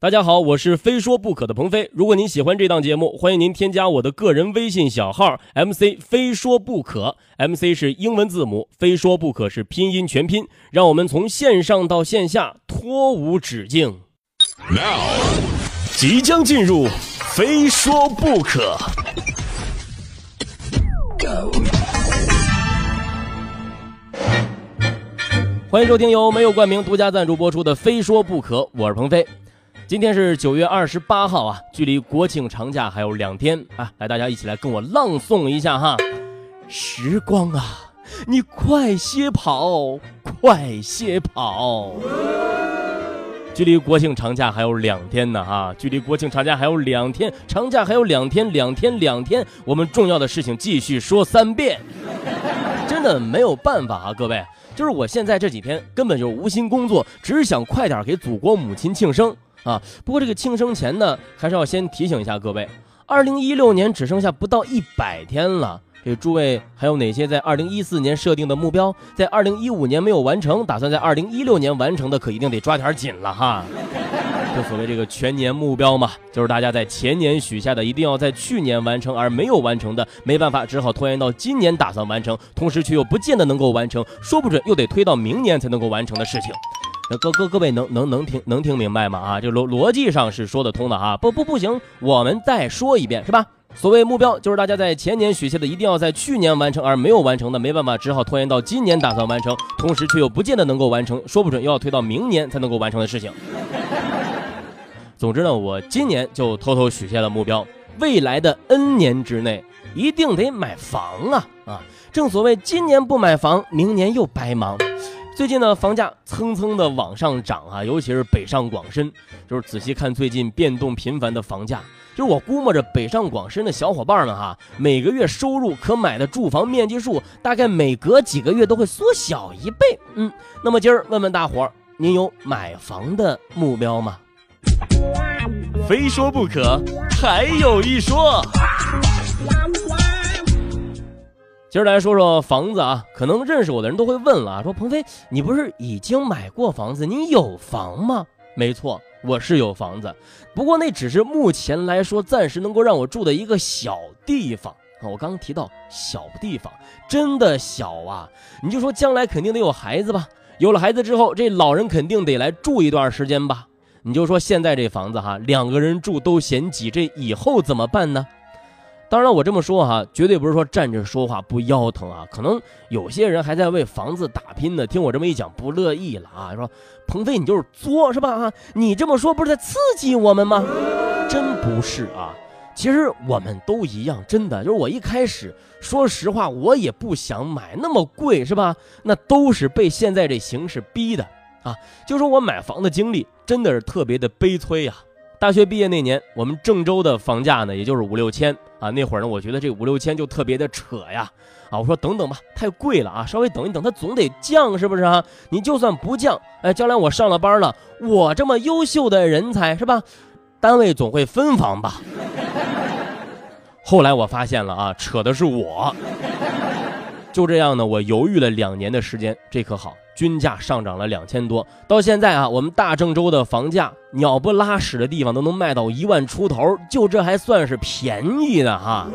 大家好，我是非说不可的鹏飞。如果您喜欢这档节目，欢迎您添加我的个人微信小号 MC 非说不可，MC 是英文字母，非说不可是拼音全拼。让我们从线上到线下脱无止境。Now，即将进入非说不可。欢迎收听由没有冠名独家赞助播出的《非说不可》，我是鹏飞。今天是九月二十八号啊，距离国庆长假还有两天啊，来大家一起来跟我朗诵一下哈。时光啊，你快些跑，快些跑。距离国庆长假还有两天呢哈，距离国庆长假还有两天，长假还有两天，两天两天，我们重要的事情继续说三遍。真的没有办法啊，各位，就是我现在这几天根本就无心工作，只想快点给祖国母亲庆生。啊，不过这个庆生前呢，还是要先提醒一下各位，二零一六年只剩下不到一百天了。这诸位还有哪些在二零一四年设定的目标，在二零一五年没有完成，打算在二零一六年完成的，可一定得抓点紧了哈。就所谓这个全年目标嘛，就是大家在前年许下的，一定要在去年完成而没有完成的，没办法，只好拖延到今年打算完成，同时却又不见得能够完成，说不准又得推到明年才能够完成的事情。各各各位能能能听能听明白吗？啊，这逻逻辑上是说得通的啊。不不不行，我们再说一遍，是吧？所谓目标，就是大家在前年许下的，一定要在去年完成而没有完成的，没办法，只好拖延到今年打算完成，同时却又不见得能够完成，说不准又要推到明年才能够完成的事情。总之呢，我今年就偷偷许下了目标，未来的 N 年之内一定得买房啊啊！正所谓今年不买房，明年又白忙。最近呢，房价蹭蹭的往上涨啊，尤其是北上广深，就是仔细看最近变动频繁的房价，就是我估摸着北上广深的小伙伴们哈，每个月收入可买的住房面积数，大概每隔几个月都会缩小一倍。嗯，那么今儿问问大伙儿，您有买房的目标吗？非说不可，还有一说。今儿来说说房子啊，可能认识我的人都会问了啊，说鹏飞，你不是已经买过房子，你有房吗？没错，我是有房子，不过那只是目前来说暂时能够让我住的一个小地方啊。我刚刚提到小地方，真的小啊！你就说将来肯定得有孩子吧，有了孩子之后，这老人肯定得来住一段时间吧。你就说现在这房子哈，两个人住都嫌挤，这以后怎么办呢？当然，我这么说哈，绝对不是说站着说话不腰疼啊。可能有些人还在为房子打拼呢，听我这么一讲不乐意了啊，说鹏飞你就是作是吧？啊，你这么说不是在刺激我们吗？真不是啊，其实我们都一样，真的就是我一开始说实话，我也不想买那么贵是吧？那都是被现在这形势逼的啊。就说我买房的经历真的是特别的悲催呀。大学毕业那年，我们郑州的房价呢，也就是五六千啊。那会儿呢，我觉得这五六千就特别的扯呀，啊，我说等等吧，太贵了啊，稍微等一等，它总得降是不是啊？你就算不降，哎，将来我上了班了，我这么优秀的人才是吧？单位总会分房吧？后来我发现了啊，扯的是我。就这样呢，我犹豫了两年的时间，这可好。均价上涨了两千多，到现在啊，我们大郑州的房价鸟不拉屎的地方都能卖到一万出头，就这还算是便宜的哈。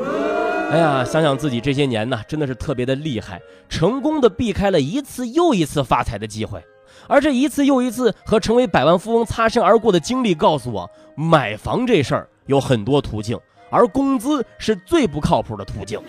哎呀，想想自己这些年呢，真的是特别的厉害，成功的避开了一次又一次发财的机会，而这一次又一次和成为百万富翁擦身而过的经历告诉我，买房这事儿有很多途径，而工资是最不靠谱的途径。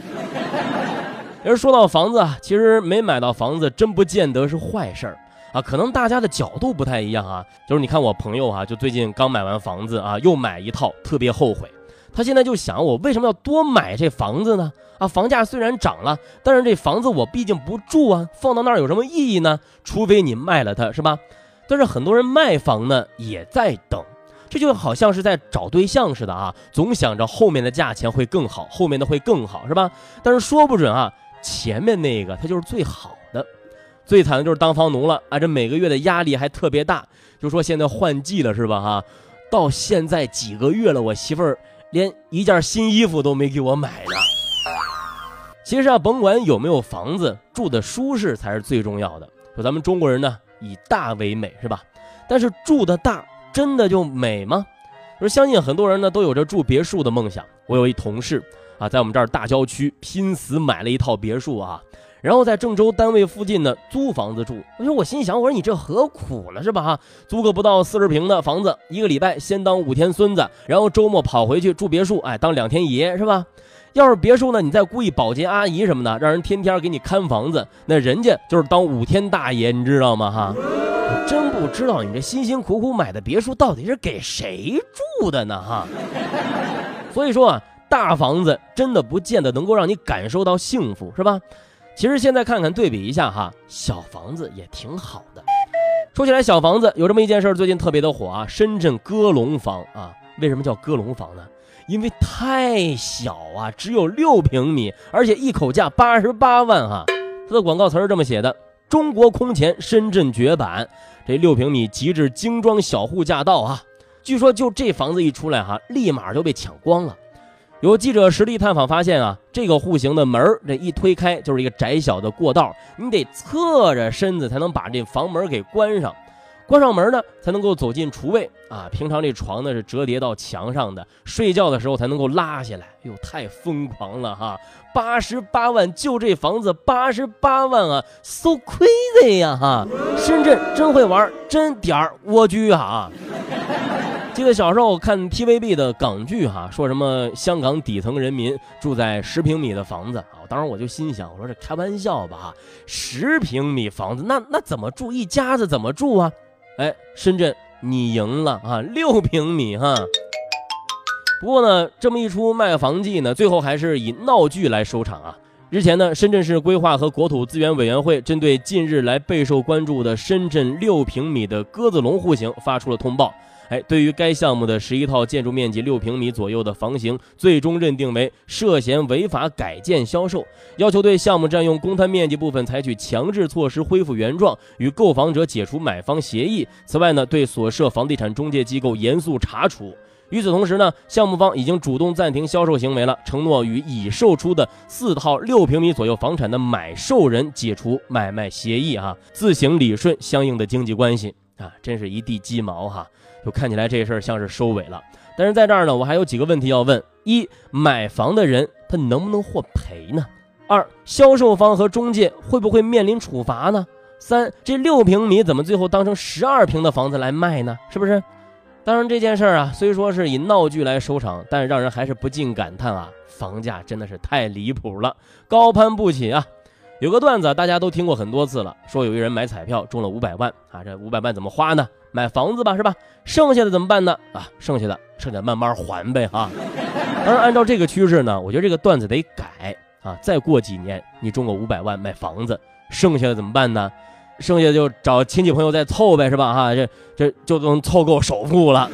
而说到房子啊，其实没买到房子真不见得是坏事儿啊，可能大家的角度不太一样啊。就是你看我朋友啊，就最近刚买完房子啊，又买一套，特别后悔。他现在就想，我为什么要多买这房子呢？啊，房价虽然涨了，但是这房子我毕竟不住啊，放到那儿有什么意义呢？除非你卖了它，是吧？但是很多人卖房呢，也在等，这就好像是在找对象似的啊，总想着后面的价钱会更好，后面的会更好，是吧？但是说不准啊。前面那个他就是最好的，最惨的就是当房奴了啊！这每个月的压力还特别大，就说现在换季了是吧？哈，到现在几个月了，我媳妇儿连一件新衣服都没给我买呢。其实啊，甭管有没有房子，住的舒适才是最重要的。说咱们中国人呢，以大为美是吧？但是住的大真的就美吗？说相信很多人呢都有着住别墅的梦想。我有一同事啊，在我们这儿大郊区拼死买了一套别墅啊，然后在郑州单位附近呢租房子住。我说我心想，我说你这何苦呢是吧？哈，租个不到四十平的房子，一个礼拜先当五天孙子，然后周末跑回去住别墅，哎，当两天爷是吧？要是别墅呢，你再雇一保洁阿姨什么的，让人天天给你看房子，那人家就是当五天大爷，你知道吗？哈。我真不知道你这辛辛苦苦买的别墅到底是给谁住的呢？哈，所以说啊，大房子真的不见得能够让你感受到幸福，是吧？其实现在看看对比一下哈，小房子也挺好的。说起来小房子，有这么一件事儿最近特别的火啊，深圳鸽笼房啊，为什么叫鸽笼房呢？因为太小啊，只有六平米，而且一口价八十八万哈。它的广告词是这么写的。中国空前，深圳绝版，这六平米极致精装小户驾到啊！据说就这房子一出来哈，立马就被抢光了。有记者实地探访发现啊，这个户型的门这一推开就是一个窄小的过道，你得侧着身子才能把这房门给关上。关上门呢，才能够走进厨卫啊。平常这床呢是折叠到墙上的，睡觉的时候才能够拉下来。哟，太疯狂了哈！八十八万就这房子，八十八万啊，so crazy 呀哈！深圳真会玩，真点儿蜗居哈。记得小时候看 TVB 的港剧哈，说什么香港底层人民住在十平米的房子啊，当时我就心想，我说这开玩笑吧哈？十平米房子，那那怎么住？一家子怎么住啊？哎，深圳你赢了啊，六平米哈。不过呢，这么一出卖房记呢，最后还是以闹剧来收场啊。日前呢，深圳市规划和国土资源委员会针对近日来备受关注的深圳六平米的鸽子笼户型发出了通报。对于该项目的十一套建筑面积六平米左右的房型，最终认定为涉嫌违法改建销售，要求对项目占用公摊面积部分采取强制措施恢复原状，与购房者解除买方协议。此外呢，对所涉房地产中介机构严肃查处。与此同时呢，项目方已经主动暂停销售行为了，承诺与已售出的四套六平米左右房产的买受人解除买卖协议啊，自行理顺相应的经济关系啊，真是一地鸡毛哈。就看起来这事儿像是收尾了，但是在这儿呢，我还有几个问题要问：一、买房的人他能不能获赔呢？二、销售方和中介会不会面临处罚呢？三、这六平米怎么最后当成十二平的房子来卖呢？是不是？当然这件事儿啊，虽说是以闹剧来收场，但是让人还是不禁感叹啊，房价真的是太离谱了，高攀不起啊！有个段子大家都听过很多次了，说有一人买彩票中了五百万啊，这五百万怎么花呢？买房子吧，是吧？剩下的怎么办呢？啊，剩下的剩下慢慢还呗，哈。当然，按照这个趋势呢，我觉得这个段子得改啊。再过几年，你中个五百万买房子，剩下的怎么办呢？剩下就找亲戚朋友再凑呗，是吧？哈，这这就能凑够首付了。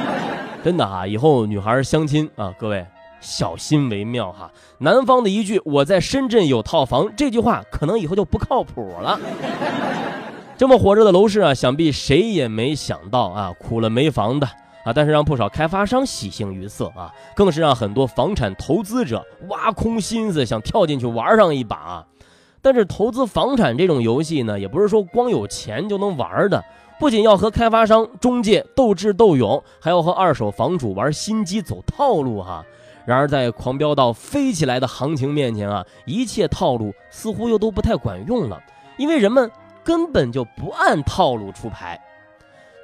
真的哈，以后女孩相亲啊，各位小心为妙哈。男方的一句“我在深圳有套房”这句话，可能以后就不靠谱了。这么火热的楼市啊，想必谁也没想到啊，苦了没房的啊，但是让不少开发商喜形于色啊，更是让很多房产投资者挖空心思想跳进去玩上一把。但是投资房产这种游戏呢，也不是说光有钱就能玩的，不仅要和开发商、中介斗智斗勇，还要和二手房主玩心机、走套路哈。然而在狂飙到飞起来的行情面前啊，一切套路似乎又都不太管用了，因为人们。根本就不按套路出牌。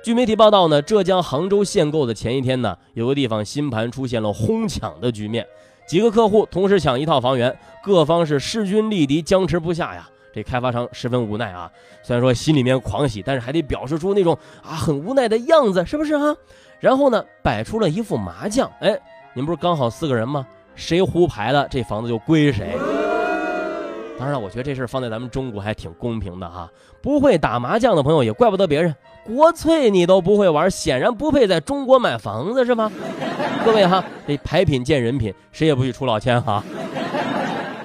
据媒体报道呢，浙江杭州限购的前一天呢，有个地方新盘出现了哄抢的局面，几个客户同时抢一套房源，各方是势均力敌，僵持不下呀。这开发商十分无奈啊，虽然说心里面狂喜，但是还得表示出那种啊很无奈的样子，是不是啊？然后呢，摆出了一副麻将，哎，你们不是刚好四个人吗？谁胡牌了，这房子就归谁。当然了，我觉得这事放在咱们中国还挺公平的哈。不会打麻将的朋友也怪不得别人，国粹你都不会玩，显然不配在中国买房子是吗？各位哈，这牌品见人品，谁也不许出老千哈。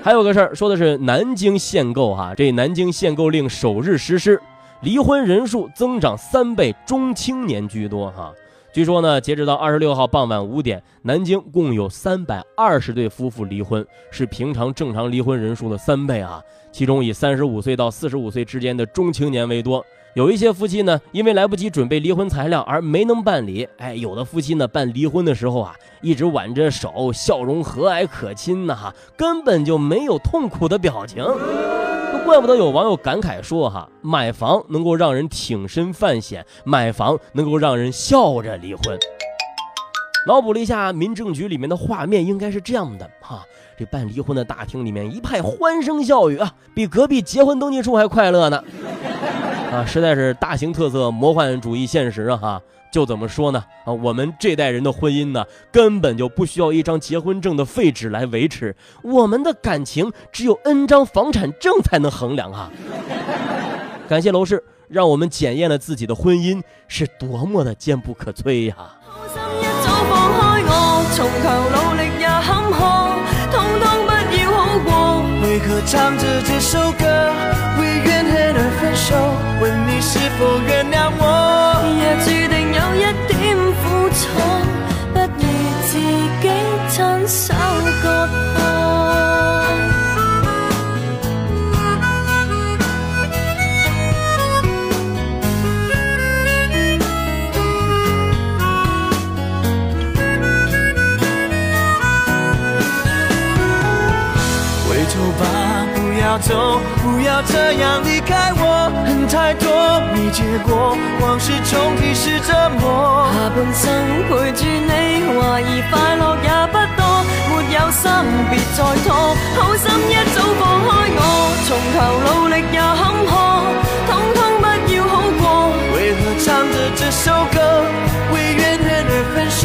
还有个事儿，说的是南京限购哈，这南京限购令首日实施，离婚人数增长三倍，中青年居多哈。据说呢，截止到二十六号傍晚五点，南京共有三百二十对夫妇离婚，是平常正常离婚人数的三倍啊。其中以三十五岁到四十五岁之间的中青年为多。有一些夫妻呢，因为来不及准备离婚材料而没能办理。哎，有的夫妻呢，办离婚的时候啊，一直挽着手，笑容和蔼可亲呐，哈，根本就没有痛苦的表情。怪不得有网友感慨说：“哈，买房能够让人挺身犯险，买房能够让人笑着离婚。”脑补了一下民政局里面的画面，应该是这样的：哈，这办离婚的大厅里面一派欢声笑语啊，比隔壁结婚登记处还快乐呢。啊，实在是大型特色，魔幻主义现实啊！哈，就怎么说呢？啊，我们这代人的婚姻呢，根本就不需要一张结婚证的废纸来维持，我们的感情只有 N 张房产证才能衡量啊！感谢楼市，让我们检验了自己的婚姻是多么的坚不可摧呀！唱着这首歌，为怨恨而分手，问你是否原谅我？也注定回头吧，不。要走，不要这样离开我。恨太多，没结果，往事重提是折磨。下半生陪住你，怀疑快乐也。有心，别再拖。好心一早放开我，从头努力也坎坷，通通不要好过。为何唱着这首歌，为怨恨而分手？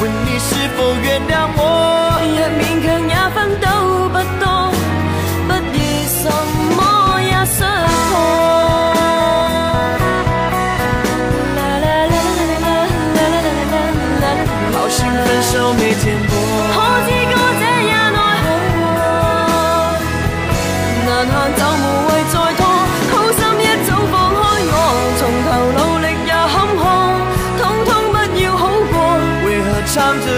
问你是否原谅我？勉强也 Sometimes